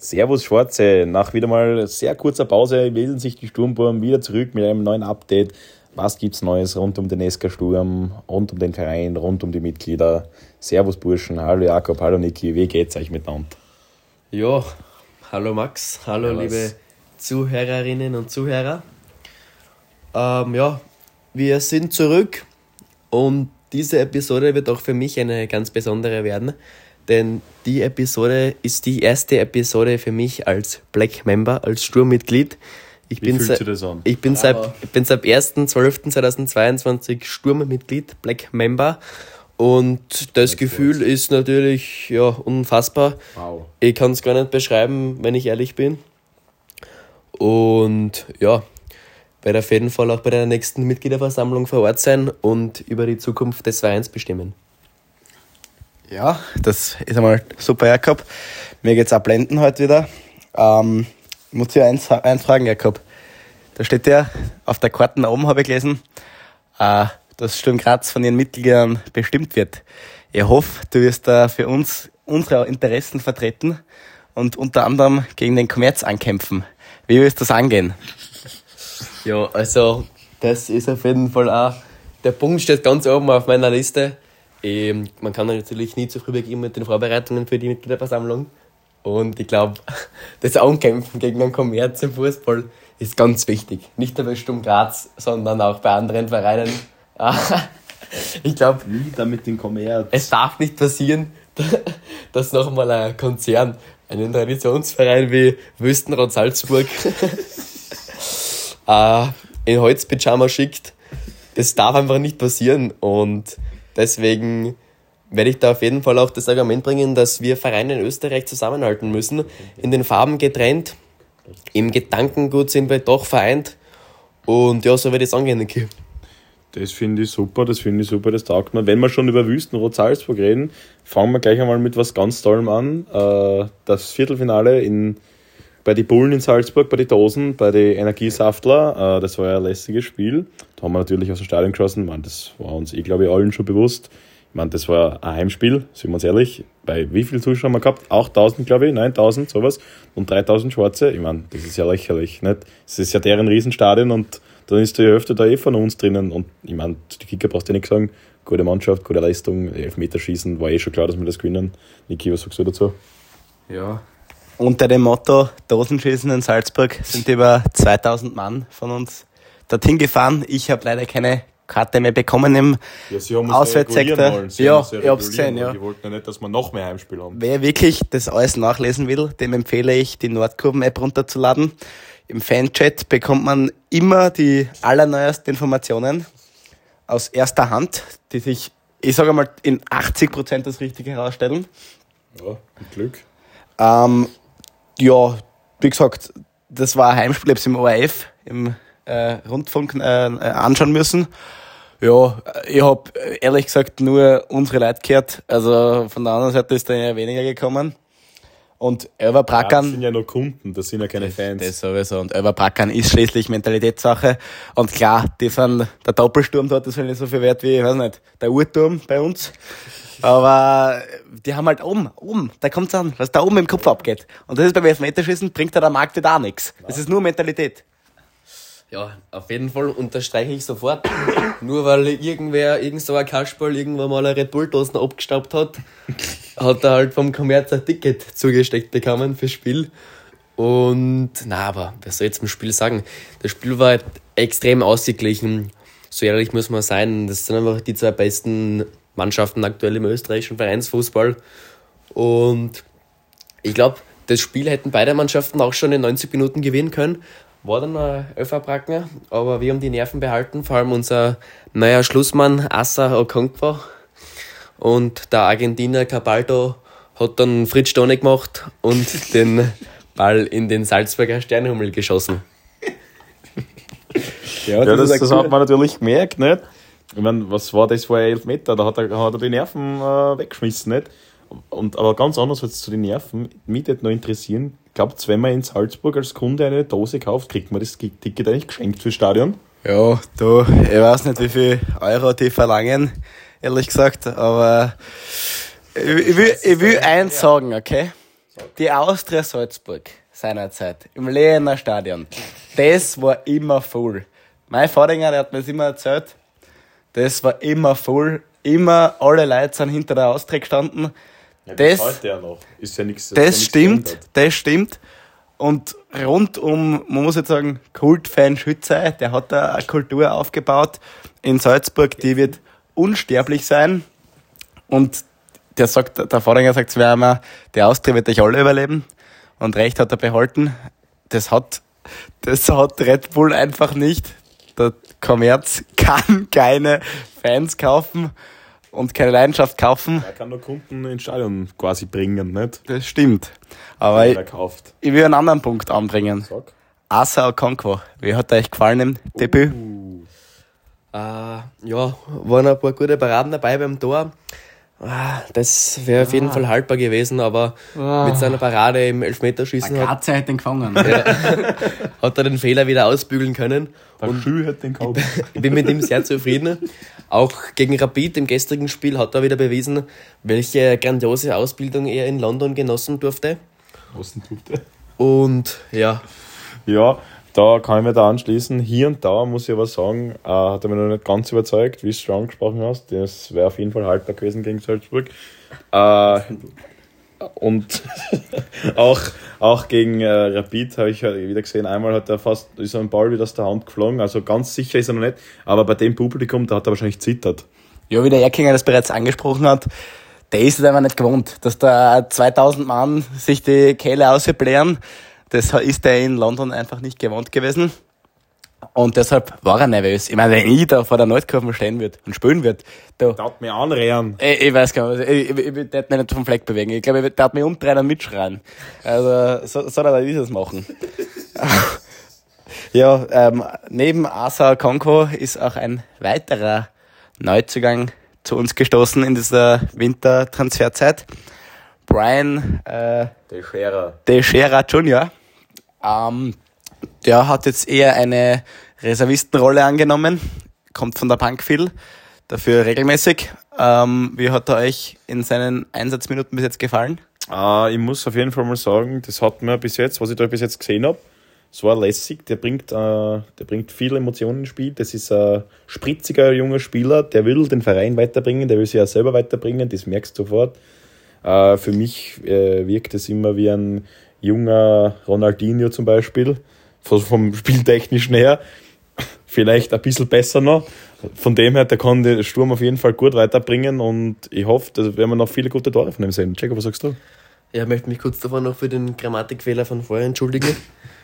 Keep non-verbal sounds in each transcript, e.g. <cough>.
Servus Schwarze, nach wieder mal sehr kurzer Pause melden sich die Sturmburm wieder zurück mit einem neuen Update. Was gibt's Neues rund um den SK Sturm, rund um den Verein, rund um die Mitglieder? Servus Burschen, hallo Jakob, hallo Niki, wie geht's euch miteinander? Ja, hallo Max, hallo Ja, liebe Zuhörerinnen und Zuhörer. Ähm, ja, wir sind zurück und diese Episode wird auch für mich eine ganz besondere werden, denn die Episode ist die erste Episode für mich als Black Member, als Sturmmitglied. Ich Wie bin, fühlt seit- sich das an? ich bin seit, ich bin seit 1.12.2022 Sturmmitglied, Black Member. Und das Gefühl ist natürlich ja, unfassbar. Wow. Ich kann es gar nicht beschreiben, wenn ich ehrlich bin. Und ja, werde auf jeden Fall auch bei der nächsten Mitgliederversammlung vor Ort sein und über die Zukunft des Vereins bestimmen. Ja, das ist einmal super, Jakob. Mir geht's auch blenden heute wieder. Ähm, ich muss dir eins, eins fragen, Jakob. Da steht ja auf der Karte oben, habe ich gelesen, äh, dass Sturm Graz von ihren Mitgliedern bestimmt wird. Ich hoffe, du wirst da für uns unsere Interessen vertreten und unter anderem gegen den Kommerz ankämpfen. Wie wirst du das angehen? Ja, also das ist auf jeden Fall auch, der Punkt steht ganz oben auf meiner Liste. Ähm, man kann natürlich nie zu früh beginnen mit den Vorbereitungen für die Mitgliederversammlung. Und ich glaube, <laughs> das Ankämpfen gegen den Kommerz im Fußball ist ganz wichtig. Nicht nur bei Sturm Graz, sondern auch bei anderen Vereinen. <laughs> ich glaube, Wieder mit dem Kommerz. es darf nicht passieren, <laughs> dass nochmal ein Konzern einen Traditionsverein wie Wüstenrot Salzburg äh, in Holzpyjama schickt. Das darf einfach nicht passieren und deswegen werde ich da auf jeden Fall auch das Argument bringen, dass wir Vereine in Österreich zusammenhalten müssen. In den Farben getrennt, im Gedankengut sind wir doch vereint und ja, so ich es angehen, Niki. Das finde ich super, das finde ich super, das taugt mir. Wenn wir schon über Wüstenrot Salzburg reden, fangen wir gleich einmal mit was ganz Tollem an. Äh, Das Viertelfinale in, bei den Bullen in Salzburg, bei den Dosen, bei den Energiesaftler, äh, das war ja ein lässiges Spiel. Da haben wir natürlich aus dem Stadion geschossen. Meine, das war uns, ich glaube, allen schon bewusst. Ich meine, das war ein Heimspiel, sind wir uns ehrlich. Bei wie vielen Zuschauern haben wir gehabt? 8000, glaube ich, 9000, sowas. Und 3000 Schwarze. Ich meine, das ist ja lächerlich. Nicht? Es ist ja deren Riesenstadion und dann ist die Hälfte da eh von uns drinnen. Und ich meine, die Kicker brauchst du nicht sagen. Gute Mannschaft, gute Leistung, Elfmeterschießen, war eh schon klar, dass wir das gewinnen. Niki, was sagst du dazu? Ja, Unter dem Motto Dosenschießen in Salzburg sind über 2000 Mann von uns dorthin gefahren. Ich habe leider keine Karte mehr bekommen im Ja, Auswärtssektor. Ja, ich hab's gesehen, ja. Die wollten ja nicht, dass wir noch mehr Heimspiel haben. Wer wirklich das alles nachlesen will, dem empfehle ich, die Nordkurven-App runterzuladen. Im Fanchat bekommt man immer die allerneuesten Informationen aus erster Hand, die sich, ich sage mal, in 80% das Richtige herausstellen. Ja, mit Glück. Ähm, ja, wie gesagt, das war ein Heimspiel, ich im ORF, im äh, Rundfunk äh, äh, anschauen müssen. Ja, ich hab äh, ehrlich gesagt nur unsere Leute gehört. Also von der anderen Seite ist da ja weniger gekommen. Und Elva Ja, das Brackern, sind ja nur Kunden, das sind ja keine Fans. das sowieso. Und Elva Brackern ist schließlich Mentalitätssache. Und klar, die sind, der Doppelsturm dort ist halt nicht so viel wert wie, ich weiß nicht, der Uhrturm bei uns. Aber die haben halt oben, oben, da kommt's an, was da oben im Kopf abgeht. Und das ist beim Elfmeterschießen, bringt da der Markt wieder auch nichts. Das ist nur Mentalität. Ja, auf jeden Fall unterstreiche ich sofort. <coughs> Nur weil irgendwer, irgend so ein Kasperl irgendwann mal eine Red Bull-Dosen abgestaubt hat, <laughs> hat er halt vom Kommerz ein Ticket zugesteckt bekommen fürs Spiel. Und, na, aber, was soll ich zum Spiel sagen? Das Spiel war halt extrem ausgeglichen. So ehrlich muss man sein. Das sind einfach die zwei besten Mannschaften aktuell im österreichischen Vereinsfußball. Und ich glaube, das Spiel hätten beide Mannschaften auch schon in 90 Minuten gewinnen können. War dann ein Öfferbracken, aber wir haben die Nerven behalten, vor allem unser neuer Schlussmann Assa Okonkwo. Und der Argentinier Cabaldo hat dann Fritz Stone gemacht und <laughs> den Ball in den Salzburger Sternhummel geschossen. Ja, das, das, hat man natürlich gemerkt, nicht? Ich meine, was war das vor elf Meter? Da hat er, hat er die Nerven äh, weggeschmissen, nicht? Und, aber ganz anders als zu den Nerven, mich würde noch interessieren, glaubt wenn man in Salzburg als Kunde eine Dose kauft, kriegt man das Ticket eigentlich geschenkt fürs Stadion? Ja, du, ich weiß nicht, wie viel Euro die verlangen, ehrlich gesagt, aber ich, ich will, ich will eins sagen, okay? die Austria Salzburg seinerzeit im Lehener Stadion, das war immer voll. Mein Vorderinger, der hat mir das immer erzählt, das war immer voll. Immer alle Leute sind hinter der Austria gestanden. Ja, das, ja noch. Ist ja nichts. das stimmt, das stimmt. Und rund um, man muss jetzt sagen, Kultfan Schütze, der hat da eine Kultur aufgebaut in Salzburg, die wird unsterblich sein. Und der sagt, der Vorgänger sagt zu mir, der Austria wird euch alle überleben. Und recht hat er behalten. Das hat, das hat Red Bull einfach nicht. Der Kommerz kann <laughs> keine Fans kaufen und keine Leidenschaft kaufen. Er kann nur Kunden ins Stadion quasi bringen, nicht? Das stimmt. Aber ich, kauft. ich will einen anderen Punkt anbringen. Sag. Asa Okonkwo, wie hat er euch gefallen im Debüt? Äh, ja, waren ein paar gute Paraden dabei beim Tor. Ah, Das wäre auf jeden Fall haltbar gewesen, aber mit seiner Parade im Elfmeterschießen hat, Katze hat den gefangen. <laughs> hat er den Fehler wieder ausbügeln können. Der Schü hat den gekauft. Ich bin mit ihm sehr zufrieden. Auch gegen Rapid im gestrigen Spiel hat er wieder bewiesen, welche grandiose Ausbildung er in London genossen durfte. Tut der? Und ja, Ja, da kann ich mir da anschließen. Hier und da muss ich aber sagen, äh, hat er mich noch nicht ganz überzeugt, wie du schon angesprochen hast. Das wäre auf jeden Fall haltbar gewesen gegen Salzburg. Äh, und <laughs> auch, auch gegen äh, Rapid habe ich wieder gesehen, einmal hat er fast ist ein Ball wieder aus der Hand geflogen. Also ganz sicher ist er noch nicht, aber bei dem Publikum, da hat er wahrscheinlich zittert. Ja, wie der Erkinger das bereits angesprochen hat, der ist es einfach nicht gewohnt, dass da 2000 Mann sich die Kehle ausblären. Das ist er in London einfach nicht gewohnt gewesen. Und deshalb war er nervös. Ich meine, wenn ich da vor der Nordkurve stehen würde und spielen würde, da, hat mich anrehren. ich, ich weiß gar nicht, ich, ich, ich würde mich nicht vom Fleck bewegen. Ich glaube, der hat mich umdrehen und mitschreien. Also, so, soll er dieses machen. <laughs> ja, ähm, neben Asa Konko ist auch ein weiterer Neuzugang zu uns gestoßen in dieser Wintertransferzeit. Brian äh, Der Scherer. Teixeira Jr. Ähm, der hat jetzt eher eine Reservistenrolle angenommen, kommt von der Bank viel, dafür regelmäßig. Ähm, wie hat er euch in seinen Einsatzminuten bis jetzt gefallen? Äh, ich muss auf jeden Fall mal sagen, das hat mir bis jetzt, was ich da bis jetzt gesehen habe, es war lässig. Der bringt, äh, der bringt viele Emotionen ins Spiel. Das ist ein spritziger junger Spieler, der will den Verein weiterbringen, der will sich auch selber weiterbringen, das merkst du sofort. Äh, für mich äh, wirkt es immer wie ein junger Ronaldinho zum Beispiel, vom- <laughs> Spieltechnischen her. Vielleicht ein bisschen besser noch. Von dem her, der kann den Sturm auf jeden Fall gut weiterbringen und ich hoffe, da werden wir noch viele gute Tore von ihm sehen. Checo, was sagst du? Ja, ich möchte mich kurz davon noch für den Grammatikfehler von vorher entschuldigen.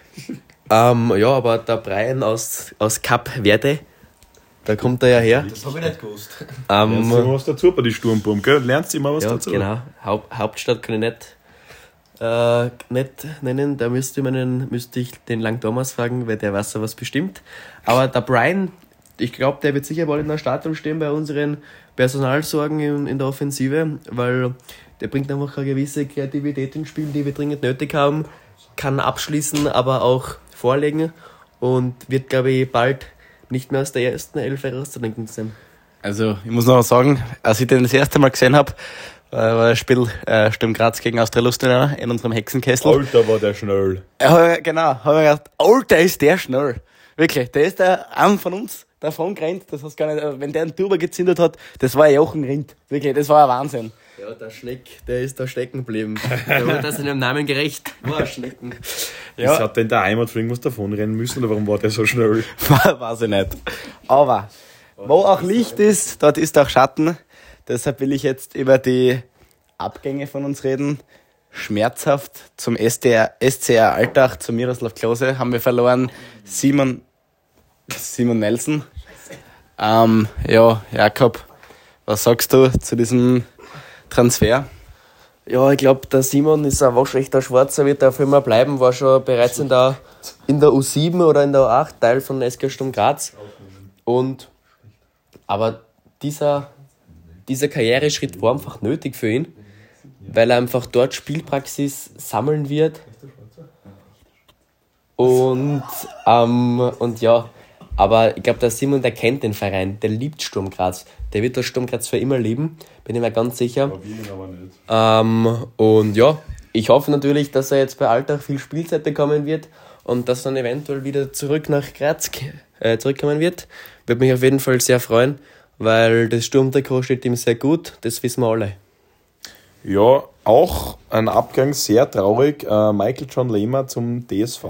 <laughs> ähm, ja, aber der Brian aus, aus Cap Verde, da kommt er ja her. Das habe ich nicht gewusst. Lernst du Ähm, immer was dazu bei die Sturmburm, gell? Lernst du immer was ja, dazu? genau. Haupt, Hauptstadt kann ich nicht, äh, nicht nennen. Da müsste, ich meinen, müsste ich den Lang Thomas fragen, weil der weiß ja was bestimmt. Aber der Brian, ich glaube, der wird sicher mal in der Startung stehen bei unseren Personalsorgen in, in der Offensive, weil der bringt einfach eine gewisse Kreativität ins Spiel, die wir dringend nötig haben. Kann abschließen, aber auch vorlegen und wird, glaube ich, bald nicht mehr aus der ersten Elf herauszudenken sein. Also, ich muss noch sagen, als ich den das erste Mal gesehen habe, war das Spiel äh, Sturm Graz gegen Austria Lustenau in unserem Hexenkessel. Alter, war der schnell. Ja, genau, habe ich gedacht, Alter, ist der schnell. Wirklich, der ist der einem von uns davon gerannt, das hast gar nicht, äh, wenn der einen Turbo gezündet hat, das war ein Jochen Rind. Wirklich, das war ein Wahnsinn. Ja, der Schneck, der ist da stecken geblieben. <laughs> Der wurde seinem Namen gerecht. War Schnecken. Ja. Hat denn der Heimat für irgendwas davonrennen müssen oder warum war der so schnell? <laughs> Weiß ich nicht. Aber, wo auch Licht ist, dort ist auch Schatten. Deshalb will ich jetzt über die Abgänge von uns reden. Schmerzhaft zum SDR, SCR Alltag, zu Miroslav Klose haben wir verloren. Simon, Simon Nelson. Ähm, ja, Jakob, was sagst du zu diesem Transfer? Ja, ich glaube, der Simon ist ein waschechter Schwarzer, wird für immer bleiben, war schon bereits in der, in der U7 oder in der U8 Teil von SK Sturm Graz. Und, aber dieser, dieser Karriereschritt war einfach nötig für ihn, weil er einfach dort Spielpraxis sammeln wird. Und, ähm, und ja, aber ich glaube, der Simon, der kennt den Verein, der liebt Sturm Graz. Der wird das Sturm Graz für immer lieben, bin ich mir ganz sicher. Ähm, und ja, ich hoffe natürlich, dass er jetzt bei Alltag viel Spielzeit bekommen wird und dass dann eventuell wieder zurück nach Graz äh, zurückkommen wird. Würde mich auf jeden Fall sehr freuen, weil das Sturmtrikot steht ihm sehr gut, das wissen wir alle. Ja, auch ein Abgang sehr traurig. Äh, Michael John Lehmer zum DSV.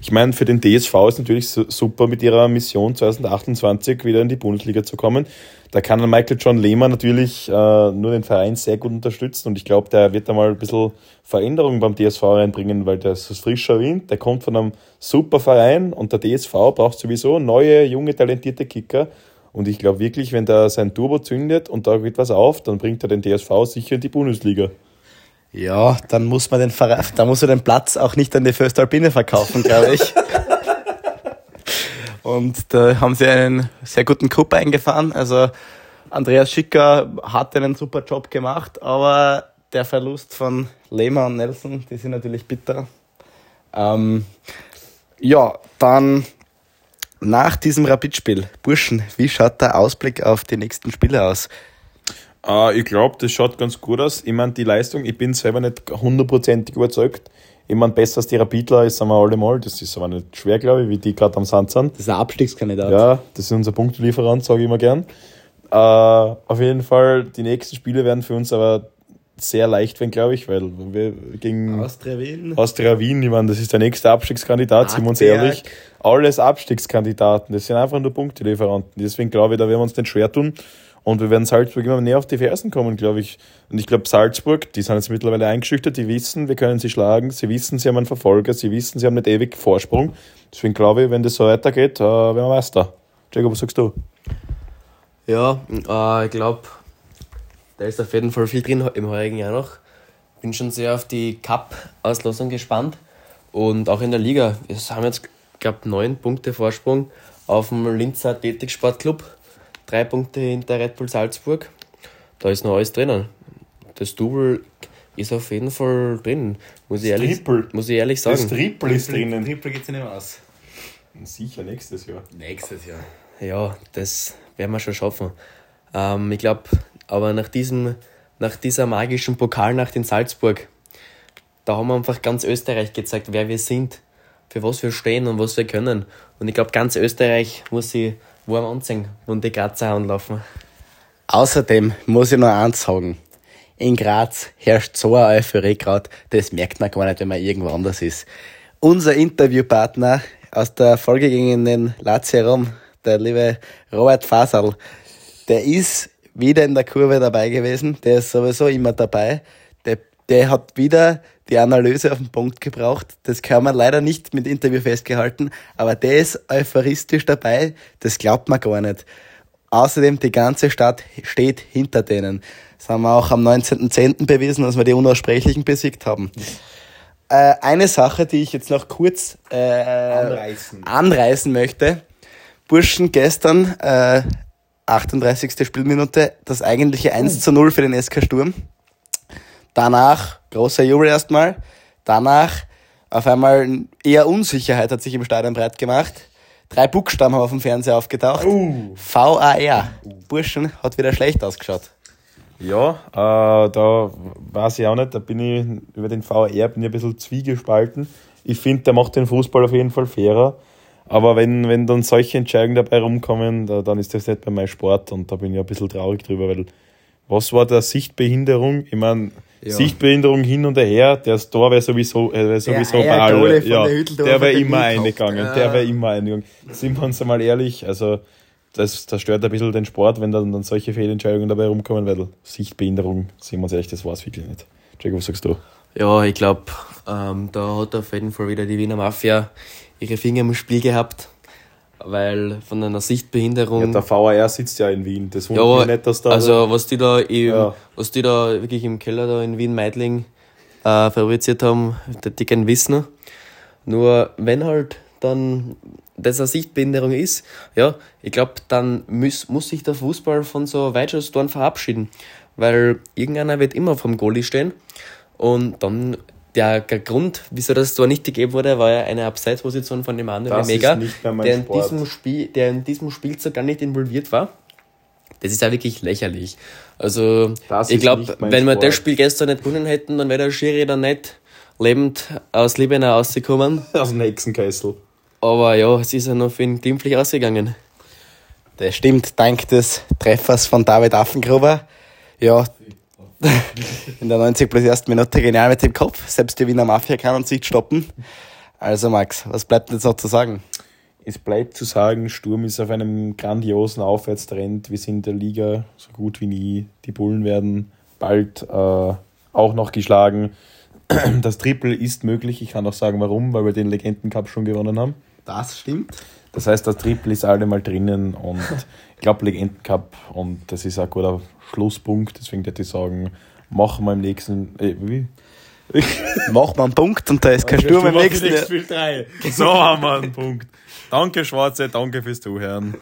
Ich meine, für den DSV ist natürlich super, mit ihrer Mission 2028 wieder in die Bundesliga zu kommen. Da kann Michael John Lehmer natürlich äh, nur den Verein sehr gut unterstützen und ich glaube, der wird da mal ein bisschen Veränderungen beim DSV reinbringen, weil der ist frischer Wind, der kommt von einem super Verein und der DSV braucht sowieso neue, junge, talentierte Kicker. Und ich glaube wirklich, wenn der sein Turbo zündet und da geht was auf, dann bringt er den DSV sicher in die Bundesliga. Ja, dann muss man den Verein, da muss er den Platz auch nicht an die Föstalpine verkaufen, glaube ich. <laughs> Und da haben sie einen sehr guten Coup eingefahren. Also Andreas Schicker hat einen super Job gemacht, aber der Verlust von Lehmer und Nelson, die sind natürlich bitter. Ähm, ja, dann nach diesem Rapidspiel, Burschen, wie schaut der Ausblick auf die nächsten Spiele aus? Uh, ich glaube, das schaut ganz gut aus. Ich meine, die Leistung, ich bin selber nicht hundertprozentig überzeugt. Ich meine, besser als die Rapidler ist sind wir alle mal. Das ist aber nicht schwer, glaube ich, wie die gerade am Sand sind. Das ist ein Abstiegskandidat. Ja, das ist unser Punktlieferant, sage ich immer gern. Uh, auf jeden Fall, die nächsten Spiele werden für uns aber sehr leicht werden, glaube ich, weil wir gegen Austria Wien. Austria Wien, ich meine, das ist der nächste Abstiegskandidat, sind wir uns ehrlich. Alles Abstiegskandidaten, das sind einfach nur Punktelieferanten. Deswegen glaube ich, da werden wir uns den schwer tun. Und wir werden Salzburg immer näher auf die Fersen kommen, glaube ich. Und ich glaube, Salzburg, die sind jetzt mittlerweile eingeschüchtert, die wissen, wir können sie schlagen, sie wissen, sie haben einen Verfolger, sie wissen, sie haben nicht ewig Vorsprung. Deswegen glaube ich, wenn das so weitergeht, äh, werden wir Meister. Jacob, was sagst du? Ja, äh, ich glaube, da ist auf jeden Fall viel drin im heurigen Jahr noch. Bin schon sehr auf die Cup-Auslosung gespannt. Und auch in der Liga. Wir haben jetzt, glaube neun Punkte Vorsprung auf dem Linzer Athletiksportclub drei Punkte hinter Red Bull Salzburg. Da ist noch alles drinnen. Das Double ist auf jeden Fall drin. Muss, ich ehrlich, Triple. muss ich ehrlich sagen. Das Triple ist drinnen. Triple geht ja nicht mehr aus. Sicher nächstes Jahr. Nächstes Jahr. Ja, das werden wir schon schaffen. Ähm, ich glaube, aber nach, diesem, nach dieser magischen Pokalnacht in Salzburg, da haben wir einfach ganz Österreich gezeigt, wer wir sind, für was wir stehen und was wir können. Und ich glaube, ganz Österreich muss sich warm anziehen und die Grazer anlaufen. Außerdem muss ich noch eins sagen. In Graz herrscht so eine Euphorie gerade, das merkt man gar nicht, wenn man irgendwo anders ist. Unser Interviewpartner aus der Folge gegen den Lazio Rom, der liebe Robert Fasal, der ist wieder in der Kurve dabei gewesen. Der ist sowieso immer dabei. Der, hat wieder die Analyse auf den Punkt gebraucht. Das kann man leider nicht mit Interview festgehalten, aber der ist euphoristisch dabei. Das glaubt man gar nicht. Außerdem, die ganze Stadt steht hinter denen. Das haben wir auch am 19.10. bewiesen, als wir die Unaussprechlichen besiegt haben. Äh, eine Sache, die ich jetzt noch kurz äh, Anreißen. anreißen möchte. Burschen gestern, äh, 38. Spielminute, das eigentliche 1 zu 0 für den SK Sturm. Danach großer Jubel erstmal. Danach auf einmal eher Unsicherheit hat sich im Stadion breit gemacht. Drei Buchstaben haben auf dem Fernseher aufgetaucht. Uh. VAR. Burschen hat wieder schlecht ausgeschaut. Ja, äh, da weiß ich auch nicht, da bin ich über den VR bin ich ein bisschen zwiegespalten. Ich finde, der macht den Fußball auf jeden Fall fairer. Aber wenn, wenn dann solche Entscheidungen dabei rumkommen, da, dann ist das nicht bei meinem Sport und da bin ich ein bisschen traurig drüber, weil was war der Sichtbehinderung? Ich meine, Ja. Sichtbehinderung hin und her, der Tor wäre sowieso, äh, wär sowieso bei von Ja, der wäre immer eingegangen, Ja. der wäre immer eingegangen. Sind wir uns einmal ehrlich, also das, das stört ein bisschen den Sport, wenn dann, dann solche Fehlentscheidungen dabei rumkommen, weil Sichtbehinderung, sind wir uns ehrlich, das war es wirklich nicht. Jacob, was sagst du? Ja, ich glaube, ähm, da hat auf jeden Fall wieder die Wiener Mafia ihre Finger im Spiel gehabt, weil von einer Sichtbehinderung. Ja, der VAR sitzt ja in Wien, das wundert Ja, mich nicht, dass da... also was die da im, Ja. was die da wirklich im Keller da in Wien Meidling äh, fabriziert haben, die, die können wissen. Nur wenn halt dann das eine Sichtbehinderung ist, ja, ich glaube, dann muss, muss sich der Fußball von so Weitschuss-Toren verabschieden. Weil irgendeiner wird immer vom Goalie stehen und dann der, der Grund, wieso das Tor nicht gegeben wurde, war ja eine Abseitsposition von Das ist Mega, der in, Sport. diesem Spiel, der in diesem Spielzug gar nicht involviert war. das ist ja wirklich lächerlich. Also, Das ich glaube, wenn wir Sport. das Spiel gestern nicht gewonnen hätten, dann wäre der Schiri dann nicht lebend aus Liebenau rausgekommen. <laughs> Aus dem Hexenkessel. Aber ja, es ist ja noch für ihn glimpflich ausgegangen. Das stimmt, dank des Treffers von David Affengruber. Ja, <laughs> in der 90 plus ersten Minute genial mit dem Kopf. Selbst die Wiener Mafia kann uns nicht stoppen. Also Max, was bleibt jetzt noch zu sagen? Es bleibt zu sagen, Sturm ist auf einem grandiosen Aufwärtstrend. Wir sind in der Liga so gut wie nie. Die Bullen werden bald äh, auch noch geschlagen. <clears throat> Das Triple ist möglich. Ich kann auch sagen, warum, weil wir den Legenden Cup schon gewonnen haben. Das stimmt. Das heißt, das Triple ist alle mal drinnen und <laughs> ich glaube Legenden Cup und das ist ein guter Schlusspunkt. Deswegen würde ich sagen, machen wir im nächsten. Äh, wie? <laughs> Machen wir einen Punkt und da ist kein Sturm im nächsten. Spiel 3. <laughs> So haben wir einen Punkt. Danke, Schwarze, danke fürs Zuhören.